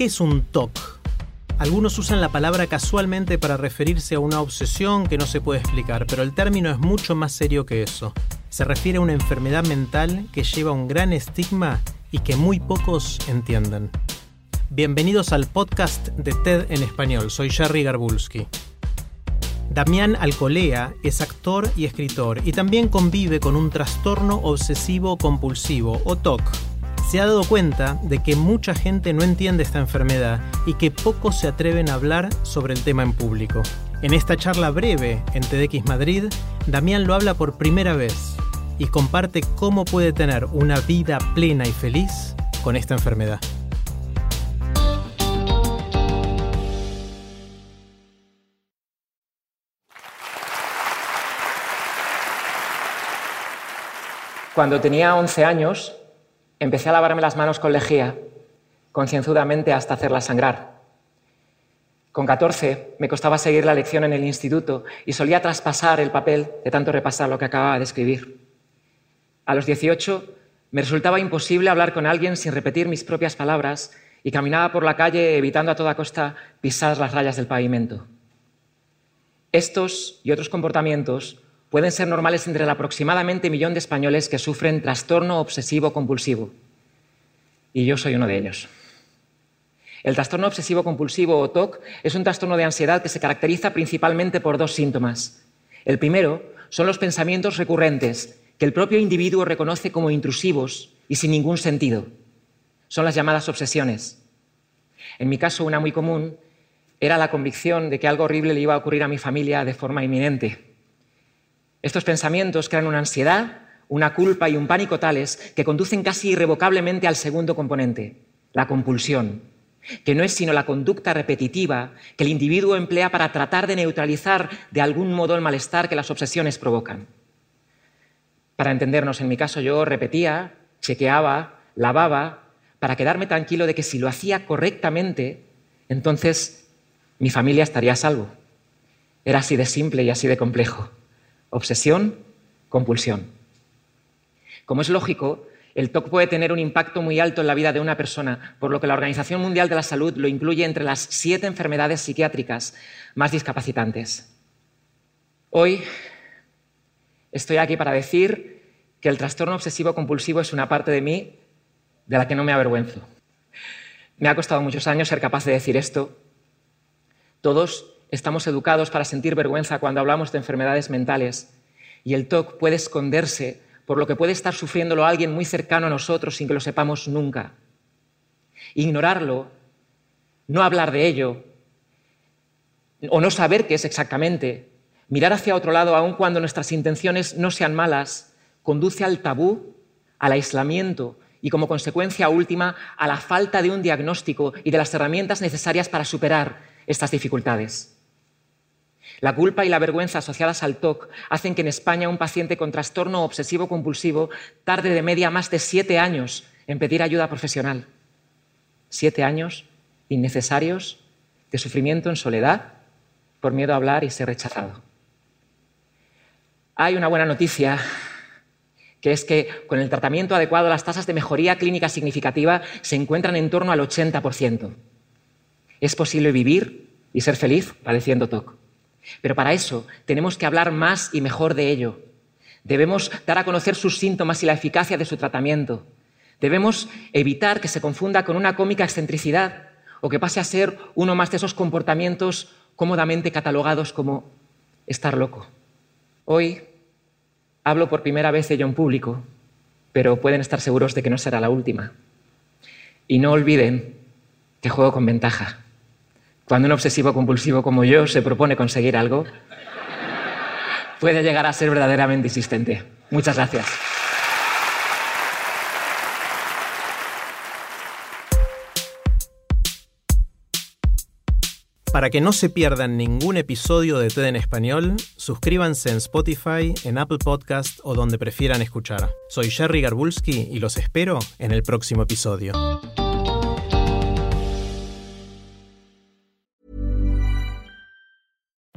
¿Qué es un TOC? Algunos usan la palabra casualmente para referirse a una obsesión que no se puede explicar, pero el término es mucho más serio que eso. Se refiere a una enfermedad mental que lleva un gran estigma y que muy pocos entienden. Bienvenidos al podcast de TED en español, soy Jerry Garbulski. Damián Alcolea es actor y escritor y también convive con un trastorno obsesivo compulsivo o TOC se ha dado cuenta de que mucha gente no entiende esta enfermedad y que pocos se atreven a hablar sobre el tema en público. En esta charla breve en TEDx Madrid, Damián lo habla por primera vez y comparte cómo puede tener una vida plena y feliz con esta enfermedad. Cuando tenía 11 años, Empecé a lavarme las manos con lejía, concienzudamente hasta hacerlas sangrar. Con 14 me costaba seguir la lección en el instituto y solía traspasar el papel de tanto repasar lo que acababa de escribir. A los 18 me resultaba imposible hablar con alguien sin repetir mis propias palabras y caminaba por la calle evitando a toda costa pisar las rayas del pavimento. Estos y otros comportamientos pueden ser normales entre el aproximadamente millón de españoles que sufren trastorno obsesivo compulsivo. Y yo soy uno de ellos. El trastorno obsesivo compulsivo o TOC es un trastorno de ansiedad que se caracteriza principalmente por dos síntomas. El primero son los pensamientos recurrentes que el propio individuo reconoce como intrusivos y sin ningún sentido. Son las llamadas obsesiones. En mi caso, una muy común era la convicción de que algo horrible le iba a ocurrir a mi familia de forma inminente. Estos pensamientos crean una ansiedad, una culpa y un pánico tales que conducen casi irrevocablemente al segundo componente, la compulsión, que no es sino la conducta repetitiva que el individuo emplea para tratar de neutralizar de algún modo el malestar que las obsesiones provocan. Para entendernos, en mi caso yo repetía, chequeaba, lavaba, para quedarme tranquilo de que si lo hacía correctamente, entonces mi familia estaría a salvo. Era así de simple y así de complejo. Obsesión, compulsión. Como es lógico, el TOC puede tener un impacto muy alto en la vida de una persona, por lo que la Organización Mundial de la Salud lo incluye entre las siete enfermedades psiquiátricas más discapacitantes. Hoy estoy aquí para decir que el trastorno obsesivo compulsivo es una parte de mí de la que no me avergüenzo. Me ha costado muchos años ser capaz de decir esto. Todos estamos educados para sentir vergüenza cuando hablamos de enfermedades mentales y el TOC puede esconderse por lo que puede estar sufriéndolo alguien muy cercano a nosotros sin que lo sepamos nunca. Ignorarlo, no hablar de ello o no saber qué es exactamente, mirar hacia otro lado aun cuando nuestras intenciones no sean malas, conduce al tabú, al aislamiento y como consecuencia última a la falta de un diagnóstico y de las herramientas necesarias para superar estas dificultades. La culpa y la vergüenza asociadas al TOC hacen que en España un paciente con trastorno obsesivo compulsivo tarde de media más de siete años en pedir ayuda profesional. Siete años innecesarios de sufrimiento en soledad por miedo a hablar y ser rechazado. Hay una buena noticia, que es que con el tratamiento adecuado las tasas de mejoría clínica significativa se encuentran en torno al 80%. Es posible vivir y ser feliz padeciendo TOC. Pero para eso tenemos que hablar más y mejor de ello. Debemos dar a conocer sus síntomas y la eficacia de su tratamiento. Debemos evitar que se confunda con una cómica excentricidad o que pase a ser uno más de esos comportamientos cómodamente catalogados como estar loco. Hoy hablo por primera vez de ello en público, pero pueden estar seguros de que no será la última. Y no olviden que juego con ventaja. Cuando un obsesivo compulsivo como yo se propone conseguir algo, puede llegar a ser verdaderamente insistente. Muchas gracias. Para que no se pierdan ningún episodio de TED en español, suscríbanse en Spotify, en Apple Podcast o donde prefieran escuchar. Soy Jerry Garbulski y los espero en el próximo episodio.